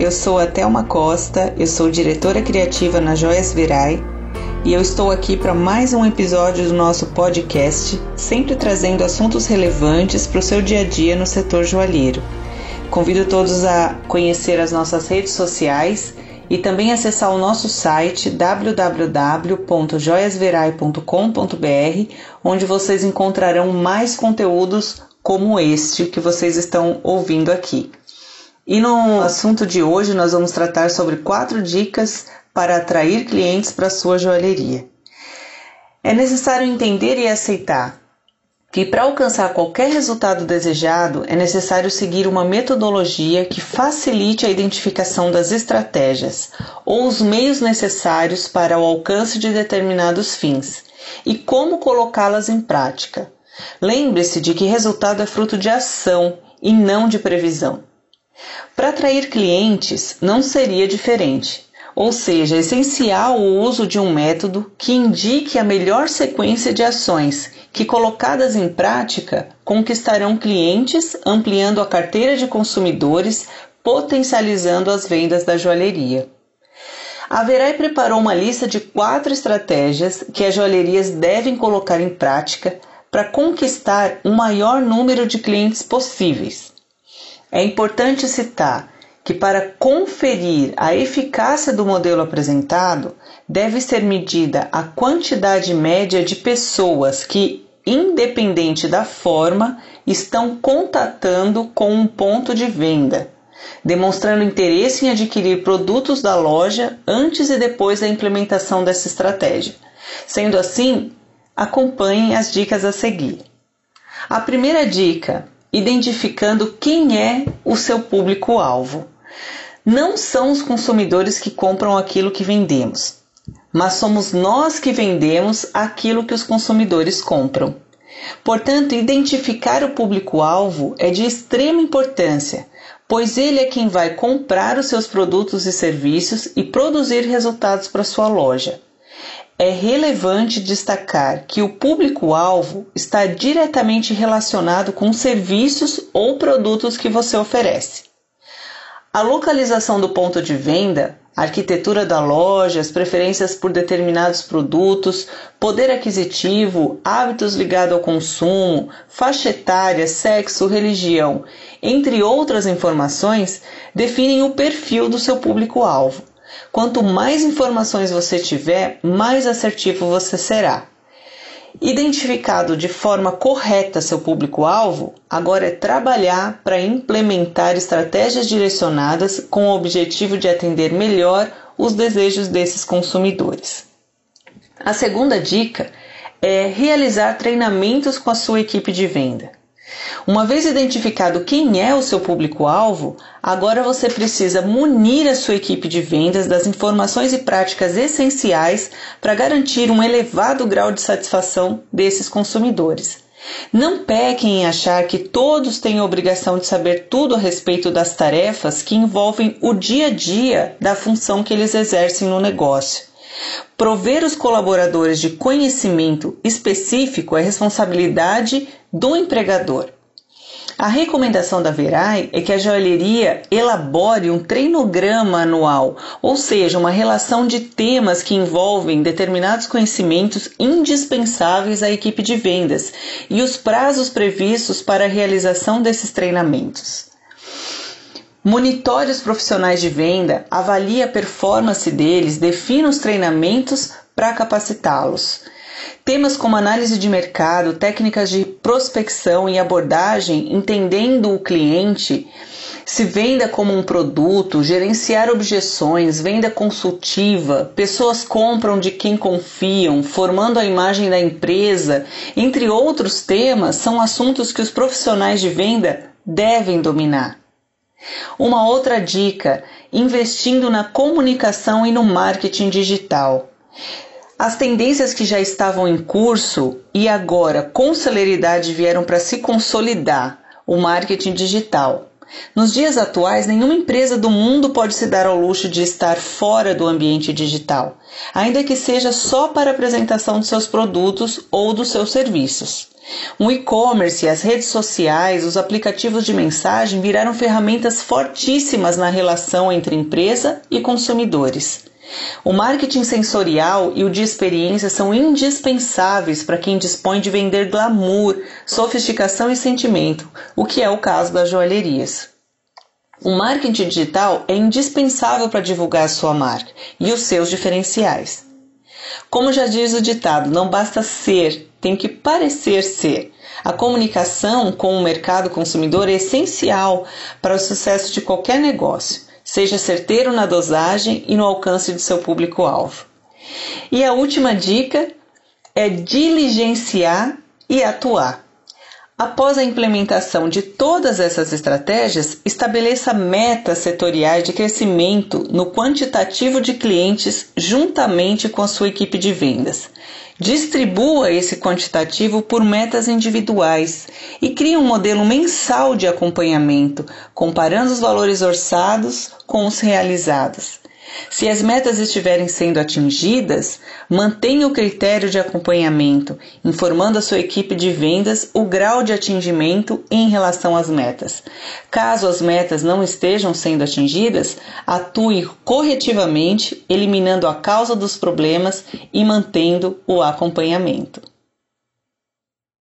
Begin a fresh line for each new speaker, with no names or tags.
eu sou a Thelma Costa, eu sou diretora criativa na Joias Virai e eu estou aqui para mais um episódio do nosso podcast, sempre trazendo assuntos relevantes para o seu dia a dia no setor joalheiro. Convido todos a conhecer as nossas redes sociais e também acessar o nosso site www.joiasverai.com.br, onde vocês encontrarão mais conteúdos como este que vocês estão ouvindo aqui. E no assunto de hoje nós vamos tratar sobre quatro dicas para atrair clientes para sua joalheria. É necessário entender e aceitar que para alcançar qualquer resultado desejado é necessário seguir uma metodologia que facilite a identificação das estratégias ou os meios necessários para o alcance de determinados fins e como colocá-las em prática. Lembre-se de que resultado é fruto de ação e não de previsão. Para atrair clientes, não seria diferente. Ou seja, é essencial o uso de um método que indique a melhor sequência de ações que, colocadas em prática, conquistarão clientes, ampliando a carteira de consumidores, potencializando as vendas da joalheria. A Verai preparou uma lista de quatro estratégias que as joalherias devem colocar em prática para conquistar o maior número de clientes possíveis. É importante citar que, para conferir a eficácia do modelo apresentado, deve ser medida a quantidade média de pessoas que, independente da forma, estão contatando com um ponto de venda, demonstrando interesse em adquirir produtos da loja antes e depois da implementação dessa estratégia. Sendo assim, Acompanhem as dicas a seguir. A primeira dica: identificando quem é o seu público-alvo. Não são os consumidores que compram aquilo que vendemos, mas somos nós que vendemos aquilo que os consumidores compram. Portanto, identificar o público-alvo é de extrema importância, pois ele é quem vai comprar os seus produtos e serviços e produzir resultados para sua loja é relevante destacar que o público-alvo está diretamente relacionado com serviços ou produtos que você oferece. A localização do ponto de venda, a arquitetura da loja, as preferências por determinados produtos, poder aquisitivo, hábitos ligados ao consumo, faixa etária, sexo, religião, entre outras informações, definem o perfil do seu público-alvo. Quanto mais informações você tiver, mais assertivo você será. Identificado de forma correta seu público-alvo, agora é trabalhar para implementar estratégias direcionadas com o objetivo de atender melhor os desejos desses consumidores. A segunda dica é realizar treinamentos com a sua equipe de venda. Uma vez identificado quem é o seu público-alvo, agora você precisa munir a sua equipe de vendas das informações e práticas essenciais para garantir um elevado grau de satisfação desses consumidores. Não pequem em achar que todos têm a obrigação de saber tudo a respeito das tarefas que envolvem o dia a dia da função que eles exercem no negócio. Prover os colaboradores de conhecimento específico é responsabilidade do empregador. A recomendação da Verai é que a joalheria elabore um treinograma anual, ou seja, uma relação de temas que envolvem determinados conhecimentos indispensáveis à equipe de vendas e os prazos previstos para a realização desses treinamentos. Monitore os profissionais de venda, avalie a performance deles, defina os treinamentos para capacitá-los. Temas como análise de mercado, técnicas de prospecção e abordagem, entendendo o cliente, se venda como um produto, gerenciar objeções, venda consultiva, pessoas compram de quem confiam, formando a imagem da empresa, entre outros temas, são assuntos que os profissionais de venda devem dominar. Uma outra dica: investindo na comunicação e no marketing digital. As tendências que já estavam em curso e agora com celeridade vieram para se consolidar o marketing digital. Nos dias atuais, nenhuma empresa do mundo pode se dar ao luxo de estar fora do ambiente digital, ainda que seja só para apresentação de seus produtos ou dos seus serviços. O e-commerce, as redes sociais, os aplicativos de mensagem viraram ferramentas fortíssimas na relação entre empresa e consumidores. O marketing sensorial e o de experiência são indispensáveis para quem dispõe de vender glamour, sofisticação e sentimento, o que é o caso das joalherias. O marketing digital é indispensável para divulgar a sua marca e os seus diferenciais. Como já diz o ditado, não basta ser, tem que parecer ser. A comunicação com o mercado consumidor é essencial para o sucesso de qualquer negócio seja certeiro na dosagem e no alcance de seu público-alvo. E a última dica é diligenciar e atuar. Após a implementação de todas essas estratégias, estabeleça metas setoriais de crescimento no quantitativo de clientes juntamente com a sua equipe de vendas. Distribua esse quantitativo por metas individuais e crie um modelo mensal de acompanhamento, comparando os valores orçados com os realizados. Se as metas estiverem sendo atingidas, mantenha o critério de acompanhamento, informando a sua equipe de vendas o grau de atingimento em relação às metas. Caso as metas não estejam sendo atingidas, atue corretivamente, eliminando a causa dos problemas e mantendo o acompanhamento.